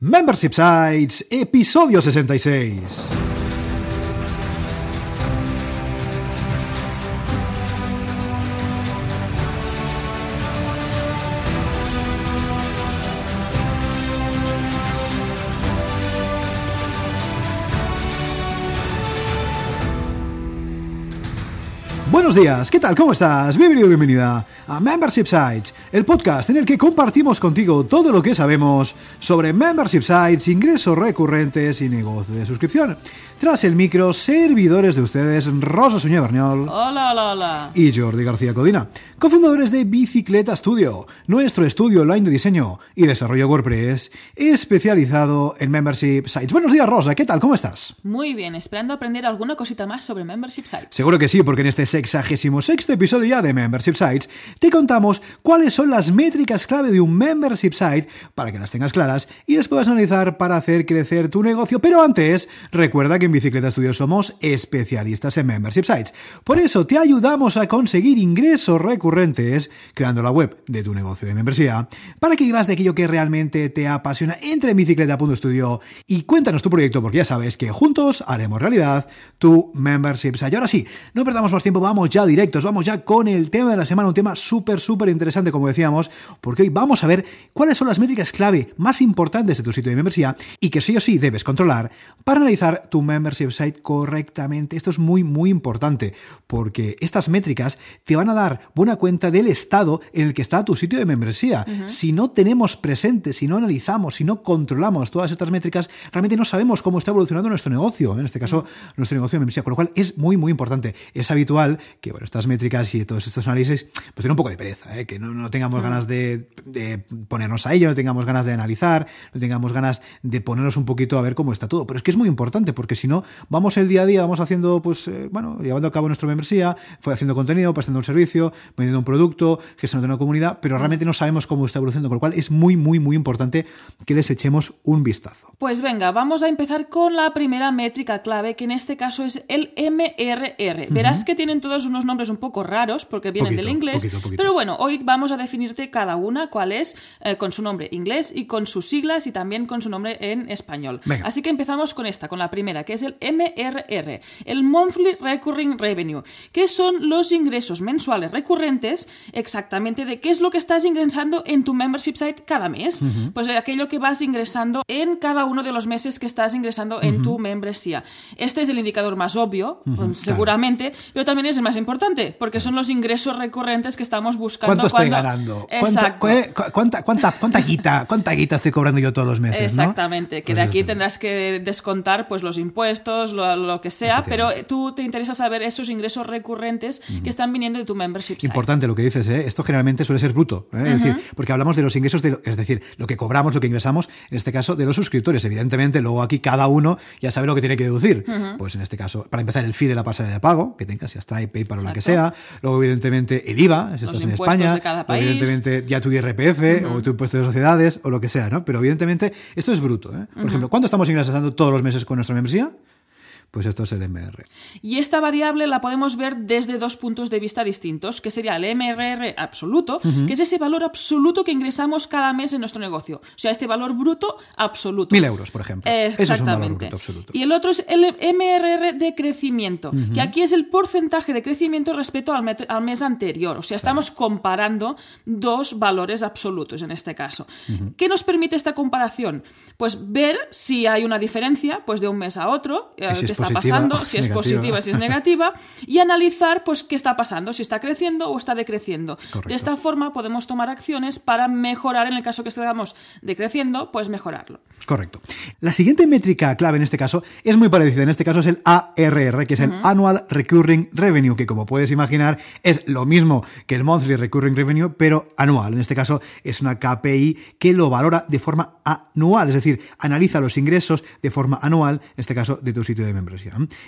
Membership Sites, episodio 66. Buenos días, ¿qué tal? ¿Cómo estás? Bienvenido, bienvenida a Membership Sites, el podcast en el que compartimos contigo todo lo que sabemos sobre Membership Sites, ingresos recurrentes y negocio de suscripción. Tras el micro, servidores de ustedes, Rosa Suñé Berniol. Hola, hola, hola. Y Jordi García Codina, cofundadores de Bicicleta Studio, nuestro estudio online de diseño y desarrollo WordPress, especializado en Membership Sites. Buenos días, Rosa, ¿qué tal? ¿Cómo estás? Muy bien, esperando aprender alguna cosita más sobre Membership Sites. Seguro que sí, porque en este sexagésimo sexto episodio ya de Membership Sites te contamos cuáles son las métricas clave de un Membership Site para que las tengas claras y las puedas analizar para hacer crecer tu negocio. Pero antes, recuerda que en Bicicleta Studio somos especialistas en Membership Sites. Por eso te ayudamos a conseguir ingresos recurrentes creando la web de tu negocio de membresía para que vivas de aquello que realmente te apasiona. Entre en bicicleta.studio y cuéntanos tu proyecto porque ya sabes que juntos haremos realidad tu Membership Site. Y ahora sí, no perdamos más tiempo, vamos ya directos, vamos ya con el tema de la semana, un tema súper, súper interesante como decíamos, porque hoy vamos a ver cuáles son las métricas clave más importantes de tu sitio de membresía y que sí o sí debes controlar para analizar tu membership site correctamente. Esto es muy, muy importante porque estas métricas te van a dar buena cuenta del estado en el que está tu sitio de membresía. Si no tenemos presente, si no analizamos, si no controlamos todas estas métricas, realmente no sabemos cómo está evolucionando nuestro negocio, en este caso nuestro negocio de membresía, con lo cual es muy, muy importante. Es habitual que bueno, estas métricas y todos estos análisis pues tienen un poco de pereza, ¿eh? que no, no tengamos ganas de, de, ponernos a ello, no tengamos ganas de analizar, no tengamos ganas de ponernos un poquito a ver cómo está todo. Pero es que es muy importante porque si no, vamos el día a día, vamos haciendo, pues, eh, bueno, llevando a cabo nuestra membresía, fue haciendo contenido, prestando un servicio, vendiendo un producto, gestionando una comunidad, pero realmente no sabemos cómo está evolucionando, con lo cual es muy, muy, muy importante que les echemos un vistazo. Pues venga, vamos a empezar con la primera métrica clave, que en este caso es el MRR. Verás que tienen todos unos nombres un poco raros porque vienen Poquito, del inglés, poquito, poquito. pero bueno, hoy vamos a definirte cada una cuál es eh, con su nombre inglés y con sus siglas y también con su nombre en español. Venga. Así que empezamos con esta, con la primera, que es el MRR, el Monthly Recurring Revenue, que son los ingresos mensuales recurrentes exactamente de qué es lo que estás ingresando en tu membership site cada mes. Pues de aquello que vas ingresando en cada uno de los meses que estás ingresando en tu membresía. Este es el indicador más obvio, pues, seguramente, pero también es el más importante, porque son los ingresos recurrentes que estamos buscando. ¿Cuánto estoy cuando- ganando? ¿Cuánta, Exacto. cu- cuánta, cuánta, cuánta guita, cuánta guita estoy cobrando yo todos los meses? ¿no? Exactamente, que Pues de aquí eso. tendrás que descontar pues los impuestos, lo, lo que sea, pero tú te interesa saber esos ingresos recurrentes que están viniendo de tu membership site. Importante lo que dices, ¿eh? esto generalmente suele ser bruto, ¿eh? es decir, porque hablamos de los ingresos, de lo- es decir, lo que cobramos, lo que ingresamos, en este caso de los suscriptores. Evidentemente, luego aquí cada uno ya sabe lo que tiene que deducir. Pues en este caso, para empezar, el fee de la pasarela de pago, que tengas, ya Stripe, PayPal o la que sea. Exacto. Luego, evidentemente, el IVA, si Los estás en España. de cada o país. evidentemente, ya tu IRPF o tu impuesto de sociedades o lo que sea, ¿no? Pero evidentemente, esto es bruto, ¿eh? Por ejemplo, ¿cuánto estamos ingresando todos los meses con nuestra membresía? Pues esto es el MR. Y esta variable la podemos ver desde dos puntos de vista distintos, que sería el MRR absoluto, que es ese valor absoluto que ingresamos cada mes en nuestro negocio. O sea, este valor bruto absoluto. Mil euros, por ejemplo. Eso es un valor Exactamente. bruto absoluto. Y el otro es el MRR de crecimiento, que aquí es el porcentaje de crecimiento respecto al, al mes anterior. O sea, estamos comparando dos valores absolutos en este caso. ¿Qué nos permite esta comparación? Pues ver si hay una diferencia pues de un mes a otro, eh, si es está pasando, si es negativa. positiva, si es negativa, y analizar pues qué está pasando, si está creciendo o está decreciendo. Correcto. De esta forma podemos tomar acciones para mejorar, en el caso que estemos decreciendo, pues mejorarlo. Correcto. La siguiente métrica clave en este caso es muy parecida. En este caso es el ARR, que es el Annual Recurring Revenue, que como puedes imaginar es lo mismo que el Monthly Recurring Revenue, pero anual. En este caso es una KPI que lo valora de forma anual, es decir, analiza los ingresos de forma anual, en este caso de tu sitio de membresía.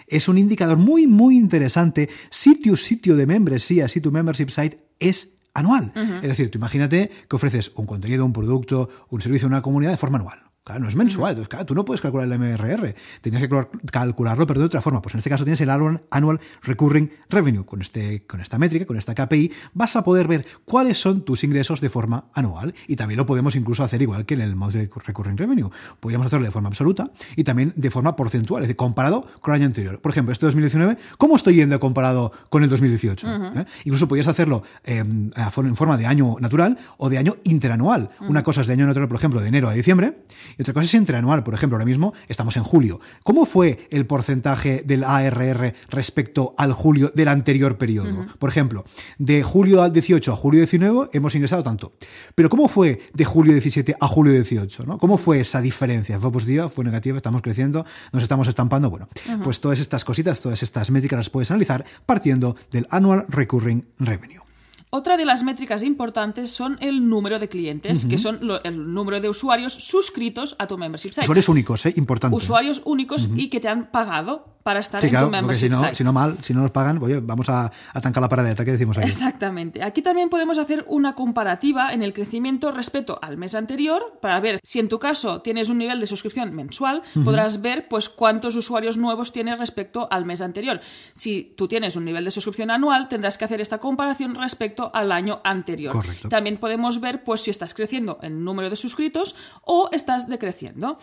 Es un indicador muy, muy interesante si tu sitio de membresía, si tu membership site es anual. Es decir, tú imagínate que ofreces un contenido, un producto, un servicio a una comunidad de forma anual. Claro, no es mensual. Entonces, claro, tú no puedes calcular el MRR. Tienes que calcularlo, pero de otra forma. Pues en este caso tienes el Annual Recurring Revenue. Con, este, con esta métrica, con esta KPI, vas a poder ver cuáles son tus ingresos de forma anual. Y también lo podemos incluso hacer igual que en el Monthly Recurring Revenue. Podríamos hacerlo de forma absoluta y también de forma porcentual, es decir, comparado con el año anterior. Por ejemplo, este 2019, ¿cómo estoy yendo comparado con el 2018? ¿Eh? Incluso podrías hacerlo em, en forma de año natural o de año interanual. Una cosa es de año natural, por ejemplo, de enero a diciembre y otra cosa es interanual. Por ejemplo, ahora mismo estamos en julio. ¿Cómo fue el porcentaje del ARR respecto al julio del anterior periodo? Por ejemplo, de julio al 18 a julio 19 hemos ingresado tanto. Pero ¿cómo fue de julio 17 a julio 18? ¿no? ¿Cómo fue esa diferencia? ¿Fue positiva? ¿Fue negativa? ¿Estamos creciendo? ¿Nos estamos estampando? Bueno, pues todas estas cositas, todas estas métricas las puedes analizar partiendo del Annual Recurring Revenue. Otra de las métricas importantes son el número de clientes, que son el número de usuarios suscritos a tu membership site. Usuarios únicos, ¿eh? Importante. Usuarios únicos y que te han pagado para estar en tu membership si no, site. Si no mal, si no nos pagan, oye, vamos a, a tancar la paradeta, ¿qué decimos ahí? Exactamente. Aquí también podemos hacer una comparativa en el crecimiento respecto al mes anterior para ver si en tu caso tienes un nivel de suscripción mensual, podrás ver pues cuántos usuarios nuevos tienes respecto al mes anterior. Si tú tienes un nivel de suscripción anual, tendrás que hacer esta comparación respecto al año anterior. También podemos ver pues si estás creciendo en número de suscritos o estás decreciendo.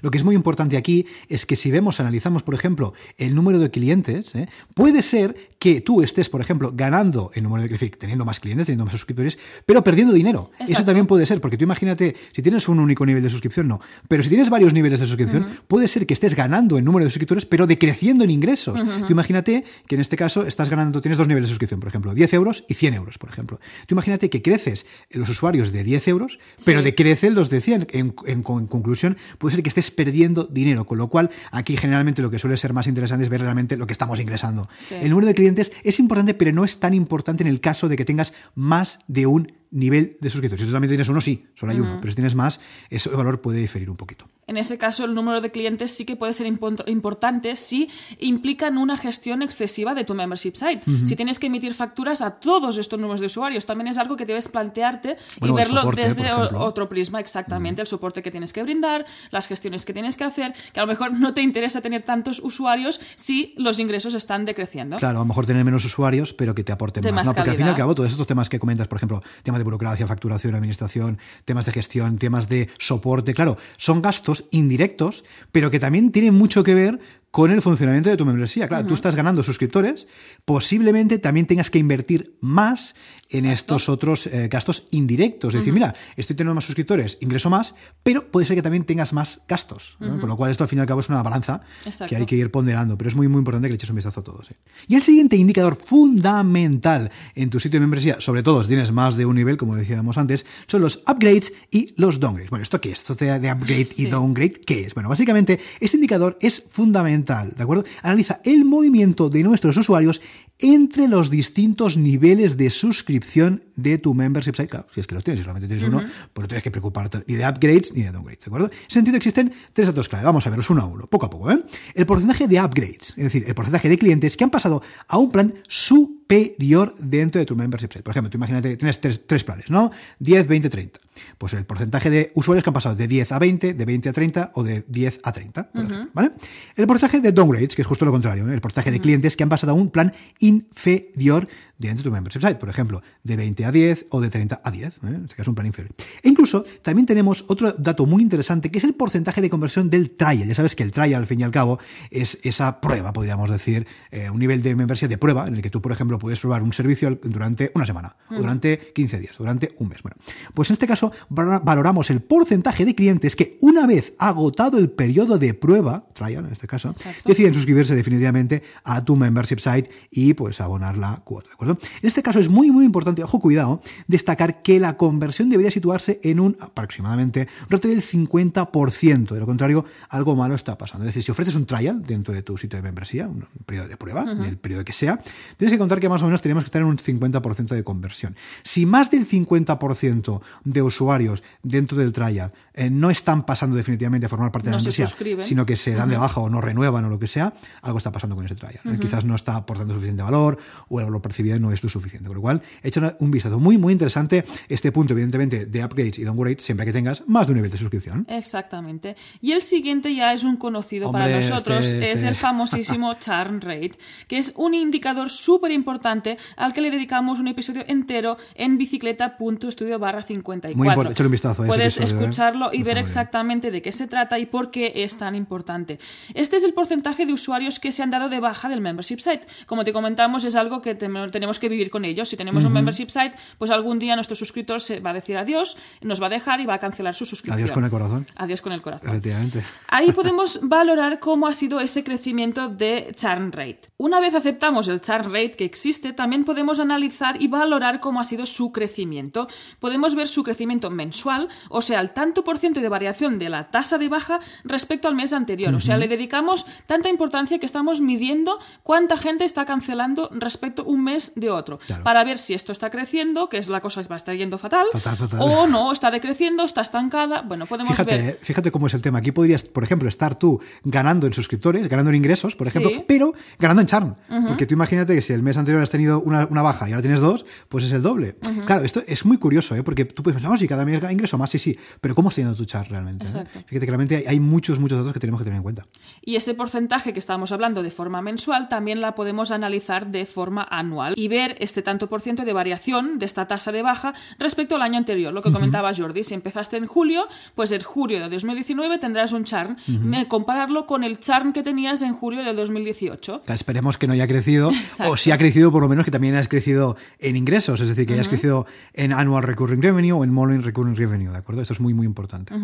Lo que es muy importante aquí es que si vemos, analizamos, por ejemplo, el número de clientes, ¿eh? puede ser que tú estés, por ejemplo, ganando el número de clientes, teniendo más clientes, teniendo más suscriptores, pero perdiendo dinero. Eso también puede ser, porque tú imagínate, si tienes un único nivel de suscripción, no. Pero si tienes varios niveles de suscripción, puede ser que estés ganando en número de suscriptores, pero decreciendo en ingresos. Tú imagínate que en este caso estás ganando, tienes dos niveles de suscripción, por ejemplo, 10 euros y 100 euros por ejemplo. Tú imagínate que creces los usuarios de 10 euros, pero decrecen los de 100. En, conclusión, puede ser que estés perdiendo dinero, con lo cual aquí generalmente lo que suele ser más interesante es ver realmente lo que estamos ingresando. El número de clientes es importante, pero no es tan importante en el caso de que tengas más de un nivel de suscriptores. Si tú también tienes uno, sí, solo hay uno, pero si tienes más, ese valor puede diferir un poquito. En ese caso, el número de clientes sí que puede ser importante si implican una gestión excesiva de tu membership site. Si tienes que emitir facturas a todos estos números de usuarios, también es algo que debes plantearte y verlo desde otro prisma, exactamente, el soporte que tienes que brindar, las gestiones que tienes que hacer, que a lo mejor no te interesa tener tantos usuarios si los ingresos están decreciendo. Claro, a lo mejor tener menos usuarios, pero que te aporten más. ¿no? Porque al fin y al cabo, todos estos temas que comentas, por ejemplo, temas de burocracia, facturación, administración, temas de gestión, temas de soporte, claro, son gastos indirectos, pero que también tienen mucho que ver con el funcionamiento de tu membresía. Claro, tú estás ganando suscriptores, posiblemente también tengas que invertir más en estos otros eh, gastos indirectos. Es decir, mira, estoy teniendo más suscriptores, ingreso más, pero puede ser que también tengas más gastos. Con lo cual, esto al fin y al cabo es una balanza que hay que ir ponderando, pero es muy, muy importante que le eches un vistazo a todos. ¿eh? Y el siguiente indicador fundamental en tu sitio de membresía, sobre todo si tienes más de un nivel, como decíamos antes, son los upgrades y los downgrades. Bueno, ¿esto qué es? ¿Esto de upgrade y downgrade qué es? Bueno, básicamente, este indicador es fundamental, ¿de acuerdo? Analiza el movimiento de nuestros usuarios entre los distintos niveles de suscripción de tu membership site. Claro, si es que los tienes, si solamente tienes uno, pues no tienes que preocuparte ni de upgrades ni de downgrades, ¿de acuerdo? En ese sentido existen tres datos clave. Vamos a verlos uno a uno, poco a poco, ¿eh? El porcentaje de upgrades, es decir, el porcentaje de clientes que han pasado a un plan superior dentro de tu membership site. Por ejemplo, tú imagínate que tienes tres, planes, ¿no? 10, 20, 30. Pues el porcentaje de usuarios que han pasado de 10 a 20, de 20 a 30 o de 10 a 30, ¿vale? El porcentaje de downgrades, que es justo lo contrario, ¿eh? el porcentaje de clientes que han pasado a un plan inferior dentro de tu membership site. Por ejemplo, de 20 a 10 o de 30 a 10. ¿eh? En este caso, un plan inferior. E incluso también tenemos otro dato muy interesante que es el porcentaje de conversión del trial. Ya sabes que el trial, al fin y al cabo, es esa prueba, podríamos decir, eh, un nivel de membresía de prueba en el que tú, por ejemplo, puedes probar un servicio durante una semana, o durante 15 días, durante un mes. Bueno, pues en este caso valoramos el porcentaje de clientes que una vez agotado el periodo de prueba, trial en este caso, deciden suscribirse definitivamente a tu membership site y pues abonar la cuota, ¿de acuerdo? En este caso es muy muy importante, ojo cuidado, destacar que la conversión debería situarse en un aproximadamente un rato del 50%, de lo contrario algo malo está pasando. Es decir, si ofreces un trial dentro de tu sitio de membresía, un periodo de prueba, del periodo que sea, tienes que contar que más o menos tenemos que estar en un 50% de conversión. Si más del 50% de usuarios dentro del trial eh, no están pasando definitivamente a formar parte de la membresía, sino que se dan de baja o no renuevan o lo que sea, algo está pasando con ese trial. Quizás no está aportando suficiente valor o el valor percibido no es lo suficiente. Con lo cual, echa un vistazo muy, muy interesante este punto, evidentemente, de upgrades y downgrades siempre que tengas más de un nivel de suscripción. Exactamente. Y el siguiente ya es un conocido para nosotros, este- es este- el famosísimo churn rate, que es un indicador súper importante al que le dedicamos un episodio entero en bicicleta.studio barra 54. Muy importante, échale un vistazo a ese Puedes episodio, ¿eh? escucharlo y ver exactamente de qué se trata y por qué es tan importante. Este es el porcentaje de usuarios que se han dado de baja del membership site. Como te comentamos, es algo que tenemos que vivir con ellos. Si tenemos un membership site, pues algún día nuestro suscriptor se va a decir adiós, nos va a dejar y va a cancelar su suscripción. Adiós con el corazón. Adiós con el corazón. Efectivamente. Ahí podemos valorar cómo ha sido ese crecimiento de churn rate. Una vez aceptamos el churn rate que existe, también podemos analizar y valorar cómo ha sido su crecimiento. Podemos ver su crecimiento mensual, o sea, el tanto por ciento de variación de la tasa de baja respecto al mes anterior. O sea, le dedicamos tanta importancia que estamos midiendo cuánta gente está cancelando respecto un mes de otro, Claro. para ver si esto está creciendo, que es la cosa que va a estar yendo fatal, Fatal, fatal. o no, está decreciendo, está estancada. Bueno, podemos Fíjate, ver. fíjate cómo es el tema. Aquí podrías, por ejemplo, estar tú ganando en suscriptores, ganando en ingresos, por ejemplo, Sí. pero ganando en charm. Porque tú imagínate que si el mes anterior has tenido una, una baja y ahora tienes dos, pues es el doble. Claro, esto es muy curioso, ¿eh? porque tú puedes pensar, no, si cada mes ingreso más, sí, sí, pero ¿cómo está yendo tu charm realmente? eh? Fíjate que realmente hay, hay muchos, muchos datos que tenemos que tener en cuenta. Y ese porcentaje que estábamos hablando de forma mensual también la podemos analizar de forma anual y ver este tanto por ciento de variación de esta tasa de baja respecto al año anterior. Lo que comentaba Jordi, si empezaste en julio, pues en julio de 2019 tendrás un churn. Me- Compararlo con el churn que tenías en julio de 2018. Que Esperemos que no haya crecido, Exacto. o si ha crecido, por lo menos que también hayas crecido en ingresos, es decir, que hayas crecido en annual recurring revenue o en monthly recurring revenue, ¿de acuerdo? Esto es muy, muy importante.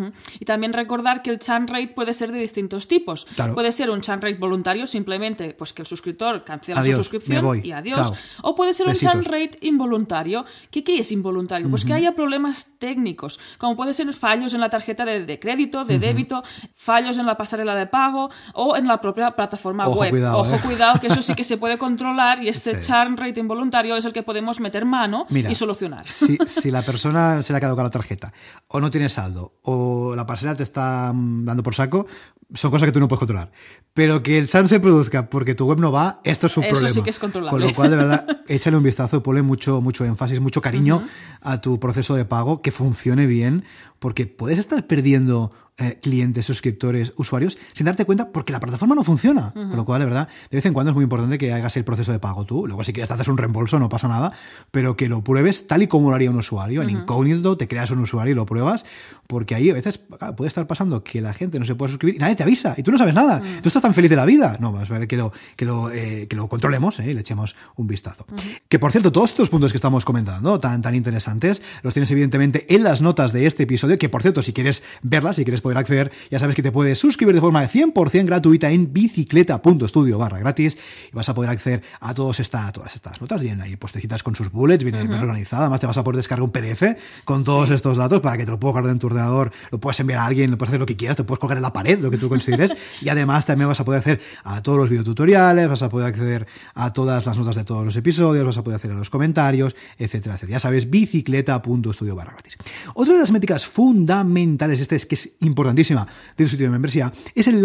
Y también recordar que el churn rate puede ser de distintos tipos. Claro. Puede ser un churn rate voluntario, simplemente pues que el suscriptor cancela Adiós, su suscripción me voy. y adiós. Chao. O puede ser un Besitos. churn rate involuntario. ¿Qué, qué es involuntario? Pues que haya problemas técnicos, como puede ser fallos en la tarjeta de, de crédito, de débito, fallos en la pasarela de pago o en la propia plataforma Ojo, web. cuidado, Ojo, eh. cuidado, que eso sí que se puede controlar y este Sí. churn rate involuntario es el que podemos meter mano Mira, y solucionar. Si, si la persona se le ha caducado la tarjeta, o no tiene saldo, o la parcela te está mm, dando por saco, son cosas que tú no puedes controlar. Pero que el SAN se produzca porque tu web no va, esto es un Eso problema. sí que es controlable. Con lo cual, de verdad, échale un vistazo, ponle mucho, mucho énfasis, mucho cariño a tu proceso de pago, que funcione bien, porque puedes estar perdiendo eh, clientes, suscriptores, usuarios, sin darte cuenta porque la plataforma no funciona. Con lo cual, de verdad, de vez en cuando es muy importante que hagas el proceso de pago tú. Luego, si quieres, te haces un reembolso, no pasa nada, pero que lo pruebes tal y como lo haría un usuario. En incógnito, te creas un usuario y lo pruebas, porque ahí a veces claro, puede estar pasando que la gente no se puede suscribir y nadie te avisa y tú no sabes nada. Tú estás tan feliz de la vida. No, más vale que lo, que lo, eh, que lo controlemos eh, y le echemos un vistazo. Que por cierto, todos estos puntos que estamos comentando, tan, tan interesantes, los tienes evidentemente en las notas de este episodio. Que por cierto, si quieres verlas, si quieres poder acceder, ya sabes que te puedes suscribir de forma de 100% gratuita en bicicleta.studio barra gratis y vas a poder acceder a, todos esta, a todas estas notas. Vienen ahí postecitas con sus bullets, viene bien organizada. Además, te vas a poder descargar un PDF con todos estos datos para que te lo puedas guardar en tu ordenador, lo puedes enviar a alguien, lo puedes hacer lo que quieras, te puedes colgar en la pared, lo que tú consideres. y además también vas a poder hacer a todos los videotutoriales, vas a poder acceder a todas las notas de todos los episodios, vas a poder hacer a los comentarios, etcétera, etcétera. Ya sabes, bicicleta.studio barra gratis. Otra de las métricas fundamentales, esta es que es importantísima de tu sitio de membresía, es el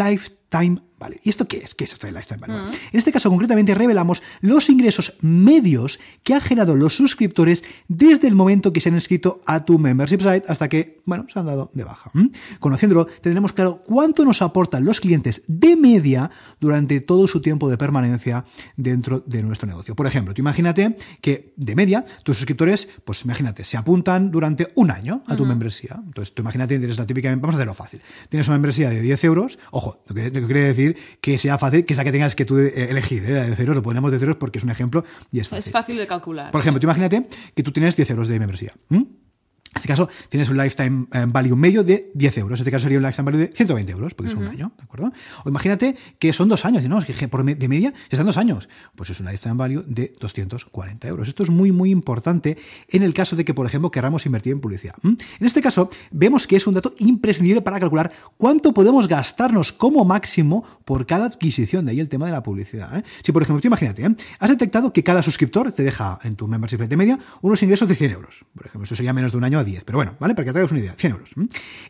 lifetime value. ¿Y esto qué es? ¿Qué es esto del lifetime value? Bueno, En este caso, concretamente, revelamos los ingresos medios que han generado los suscriptores desde el momento que se han inscrito a tu membership site hasta que, bueno, se han dado de baja. ¿Mm? Conociéndolo, tendremos claro cuánto nos aportan los clientes de media durante todo su tiempo de permanencia dentro de nuestro negocio. Por ejemplo, tú imagínate que de media tus suscriptores, pues imagínate, se apuntan durante un año a tu membresía. Entonces, tú imagínate, tienes la típica, vamos a hacerlo fácil. Tienes una membresía de 10 euros, ojo, lo que, que quiere decir que sea fácil, que es la que tengas que tú eh, elegir, ¿eh? de cero, lo ponemos de cero porque es un ejemplo y es fácil. Es fácil de calcular. Por ejemplo, tú imagínate que tú tienes 10 euros de membresía. ¿m? En este caso, tienes un lifetime eh, value medio de 10 euros. En este caso sería un lifetime value de 120 euros, porque es un año, ¿de acuerdo? O imagínate que son dos años, no, es que por de media están dos años. Pues es un lifetime value de 240 euros. Esto es muy, muy importante en el caso de que, por ejemplo, queramos invertir en publicidad. En este caso, vemos que es un dato imprescindible para calcular cuánto podemos gastarnos como máximo por cada adquisición. De ahí el tema de la publicidad. ¿eh? Si, por ejemplo, tú imagínate, ¿eh? has detectado que cada suscriptor te deja en tu membership de media unos ingresos de 100 euros. Por ejemplo, eso sería menos de un año a 10, pero bueno, ¿vale? Para que te hagas una idea, 100 euros.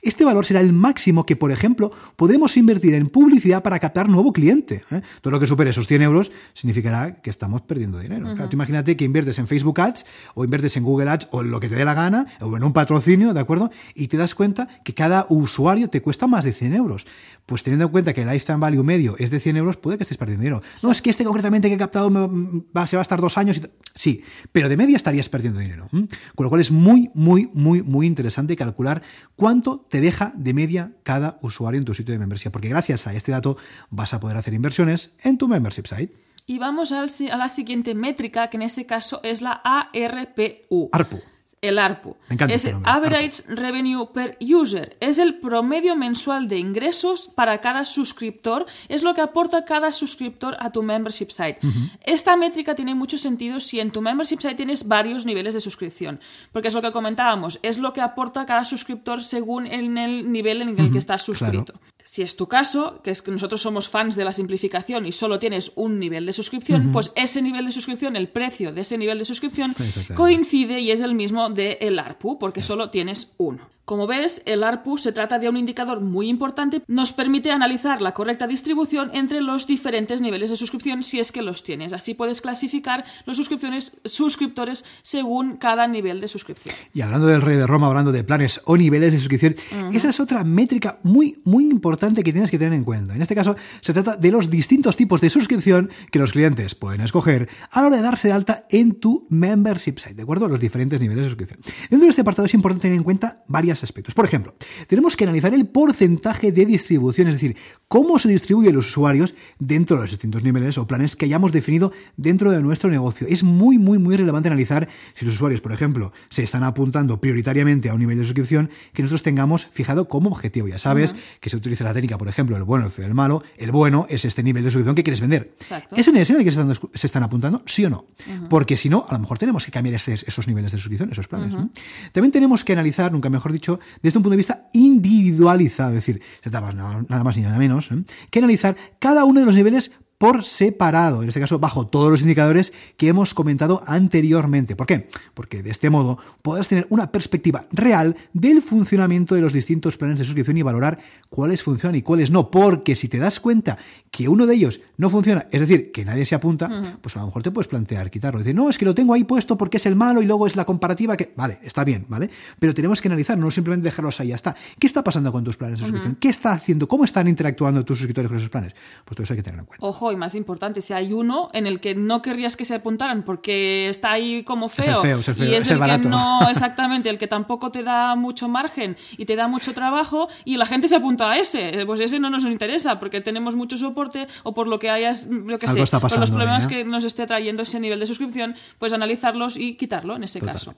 Este valor será el máximo que, por ejemplo, podemos invertir en publicidad para captar nuevo cliente. ¿eh? Todo lo que supere esos 100 euros significará que estamos perdiendo dinero. tú imagínate que inviertes en Facebook Ads o inviertes en Google Ads o en lo que te dé la gana o en un patrocinio, ¿de acuerdo? Y te das cuenta que cada usuario te cuesta más de 100 euros. Pues teniendo en cuenta que el lifetime value medio es de 100 euros, puede que estés perdiendo dinero. No, es que este concretamente que he captado va, se va a estar dos años. Y sí, pero de media estarías perdiendo dinero. Con lo cual es muy, muy, muy, muy interesante calcular cuánto te deja de media cada usuario en tu sitio de membresía, porque gracias a este dato vas a poder hacer inversiones en tu membership site. Y vamos a la siguiente métrica, que en ese caso es la ARPU. ARPU el ARPU. es el Average Revenue per User. Es el promedio mensual de ingresos para cada suscriptor. Es lo que aporta cada suscriptor a tu membership site. Esta métrica tiene mucho sentido si en tu membership site tienes varios niveles de suscripción. Porque es lo que comentábamos. Es lo que aporta cada suscriptor según el, nivel en el que estás suscrito. Si es tu caso, que es que nosotros somos fans de la simplificación y solo tienes un nivel de suscripción, pues ese nivel de suscripción, el precio de ese nivel de suscripción, coincide y es el mismo del el ARPU, porque solo tienes uno. Como ves, el ARPU se trata de un indicador muy importante, nos permite analizar la correcta distribución entre los diferentes niveles de suscripción si es que los tienes. Así puedes clasificar los suscripciones, suscriptores según cada nivel de suscripción. Y hablando del rey de Roma, hablando de planes o niveles de suscripción, esa es otra métrica muy, muy importante que tienes que tener en cuenta. En este caso, se trata de los distintos tipos de suscripción que los clientes pueden escoger a la hora de darse de alta en tu membership site, ¿de acuerdo? Los diferentes niveles de suscripción. Dentro de este apartado es importante tener en cuenta varias aspectos. Por ejemplo, tenemos que analizar el porcentaje de distribución, es decir, cómo se distribuyen los usuarios dentro de los distintos niveles o planes que hayamos definido dentro de nuestro negocio. Es muy, muy, muy relevante analizar si los usuarios, por ejemplo, se están apuntando prioritariamente a un nivel de suscripción que nosotros tengamos fijado como objetivo. Ya sabes que se utiliza la técnica, por ejemplo, el bueno, el feo, el malo. El bueno es este nivel de suscripción que quieres vender. ¿Es un nivel en el que se están, apuntando? Sí o no. Porque si no, a lo mejor tenemos que cambiar esos, niveles de suscripción, esos planes. También tenemos que analizar, nunca mejor dicho, desde un punto de vista individualizado, es decir, se nada más ni nada menos ¿eh? que analizar cada uno de los niveles por separado, en este caso bajo todos los indicadores que hemos comentado anteriormente. ¿Por qué? Porque de este modo podrás tener una perspectiva real del funcionamiento de los distintos planes de suscripción y valorar cuáles funcionan y cuáles no. Porque si te das cuenta que uno de ellos no funciona, es decir, que nadie se apunta, pues a lo mejor te puedes plantear quitarlo. Decir, no, es que lo tengo ahí puesto porque es el malo y luego es la comparativa que. Vale, está bien, ¿vale? Pero tenemos que analizar, no simplemente dejarlos ahí, ya está. ¿Qué está pasando con tus planes de suscripción? ¿Qué está haciendo? ¿Cómo están interactuando tus suscriptores con esos planes? Pues todo eso hay que tener en cuenta. Ojo, y más importante, si hay uno en el que no querrías que se apuntaran porque está ahí como feo, y es, el, que no, exactamente, el que tampoco te da mucho margen y te da mucho trabajo y la gente se apunta a ese, pues ese no nos interesa porque tenemos mucho soporte o por lo que hayas, lo que sé, por los problemas ¿eh? que nos esté trayendo ese nivel de suscripción, pues analizarlos y quitarlo en ese caso.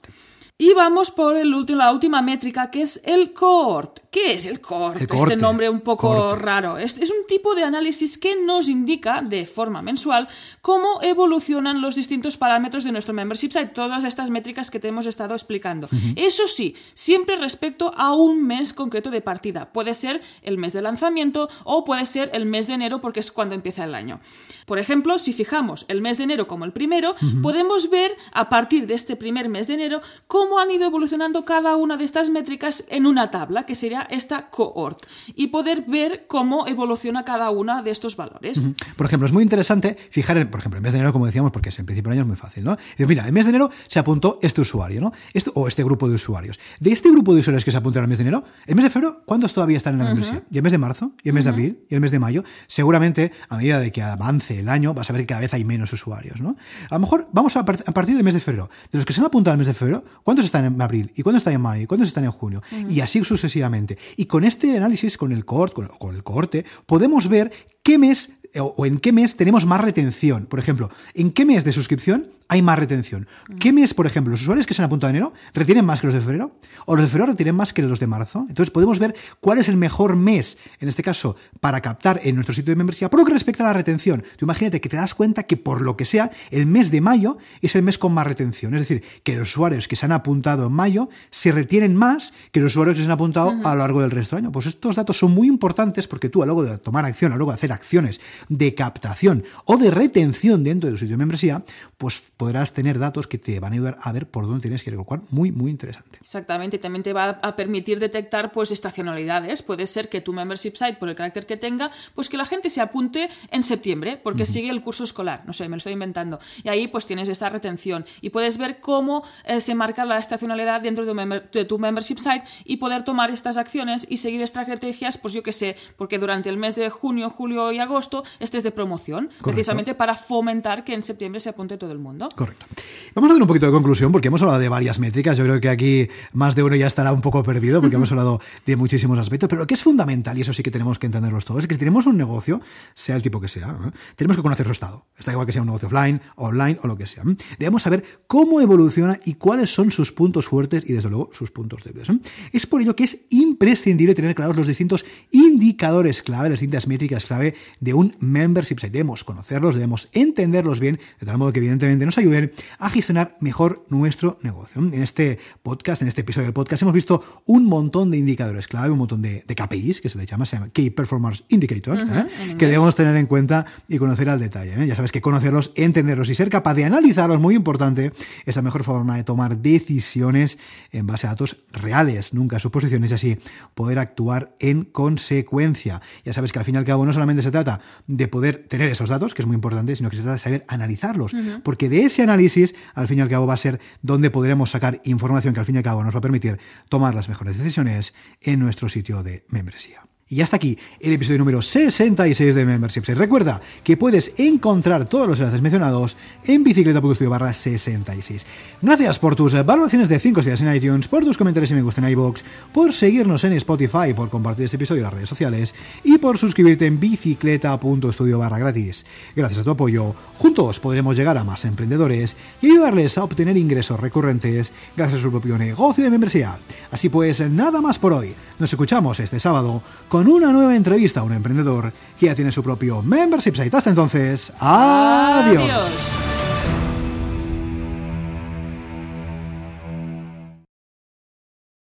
Y vamos por el último, la última métrica, que es el cohort. ¿Qué es el cohort? este nombre un poco raro. Es, es, un tipo de análisis que nos indica de forma mensual cómo evolucionan los distintos parámetros de nuestro membership site, todas estas métricas que te hemos estado explicando. Eso sí, siempre respecto a un mes concreto de partida. Puede ser el mes de lanzamiento o puede ser el mes de enero porque es cuando empieza el año. Por ejemplo, si fijamos el mes de enero como el primero, podemos ver a partir de este primer mes de enero cómo cómo han ido evolucionando cada una de estas métricas en una tabla, que sería esta cohort, y poder ver cómo evoluciona cada una de estos valores. Por ejemplo, es muy interesante fijar, por ejemplo, el mes de enero, como decíamos, porque es el principio del año es muy fácil, ¿no? mira, el mes de enero se apuntó este usuario, ¿no? Esto, o este grupo de usuarios. De este grupo de usuarios que se apuntaron el mes de enero, el mes de febrero, ¿cuántos todavía están en la membresía? Y el mes de marzo, y el mes de abril, y el mes de mayo, seguramente a medida de que avance el año vas a ver que cada vez hay menos usuarios, ¿no? A lo mejor vamos a, partir del mes de febrero. De los que se han apuntado al mes de febrero, ¿Cuántos están en abril? ¿Y cuántos están en mayo? ¿Y cuántos están en junio? Y así sucesivamente. Y con este análisis, con el cohort, con, con el cohorte, podemos ver qué mes o en qué mes tenemos más retención. Por ejemplo, ¿en qué mes de suscripción hay más retención. ¿Qué mes, por ejemplo, los usuarios que se han apuntado en enero retienen más que los de febrero? ¿O los de febrero retienen más que los de marzo? Entonces podemos ver cuál es el mejor mes, en este caso, para captar en nuestro sitio de membresía. Por lo que respecta a la retención, tú imagínate que te das cuenta que por lo que sea, el mes de mayo es el mes con más retención. Es decir, que los usuarios que se han apuntado en mayo se retienen más que los usuarios que se han apuntado a lo largo del resto del año. Pues estos datos son muy importantes porque tú a lo largo de tomar acción, a lo largo de hacer acciones de captación o de retención dentro de tu sitio de membresía, pues podrás tener datos que te van a ayudar a ver por dónde tienes que ir, lo cual muy, muy interesante. Exactamente, también te va a permitir detectar pues estacionalidades. Puede ser que tu membership site, por el carácter que tenga, pues que la gente se apunte en septiembre porque sigue el curso escolar, no sé, me lo estoy inventando. Y ahí pues tienes esta retención y puedes ver cómo eh, se marca la estacionalidad dentro de, de, tu membership site y poder tomar estas acciones y seguir estrategias, pues yo que sé, porque durante el mes de junio, julio y agosto estés de promoción, precisamente para fomentar que en septiembre se apunte todo el mundo. Correcto. Vamos a hacer un poquito de conclusión porque hemos hablado de varias métricas. Yo creo que aquí más de uno ya estará un poco perdido porque hemos hablado de muchísimos aspectos. Pero lo que es fundamental, y eso sí que tenemos que entenderlos todos, es que si tenemos un negocio, sea el tipo que sea, tenemos que conocer su estado. Está igual que sea un negocio offline, online o lo que sea. Debemos saber cómo evoluciona y cuáles son sus puntos fuertes y desde luego sus puntos débiles. Es por ello que es imprescindible tener claros los distintos indicadores clave, las distintas métricas clave de un membership site. Debemos conocerlos, debemos entenderlos bien, de tal modo que evidentemente nos ayuden a gestionar mejor nuestro negocio. En este podcast, en este episodio del podcast, hemos visto un montón de indicadores clave, un montón de, KPIs, que se le llama, se llama Key Performance Indicators, ¿eh? que debemos tener en cuenta y conocer al detalle. ¿eh? Ya sabes que conocerlos, entenderlos y ser capaz de analizarlos, muy importante, es la mejor forma de tomar decisiones en base a datos reales, nunca suposiciones y así poder actuar en consecuencia. Ya sabes que al fin y al cabo no solamente se trata de poder tener esos datos, que es muy importante, sino que se trata de saber analizarlos, porque de ese análisis al fin y al cabo va a ser donde podremos sacar información que al fin y al cabo nos va a permitir tomar las mejores decisiones en nuestro sitio de membresía. Y hasta aquí el episodio número 66 de Memberships. Recuerda que puedes encontrar todos los enlaces mencionados en bicicleta.studio barra 66. Gracias por tus valoraciones de 5 estrellas en iTunes, por tus comentarios y me gusta en iVoox, por seguirnos en Spotify, por compartir este episodio en las redes sociales y por suscribirte en bicicleta.studio barra gratis. Gracias a tu apoyo, juntos podremos llegar a más emprendedores y ayudarles a obtener ingresos recurrentes gracias a su propio negocio de membresía. Así pues, nada más por hoy. Nos escuchamos este sábado con una nueva entrevista a un emprendedor que ya tiene su propio membership site. Hasta entonces, adiós.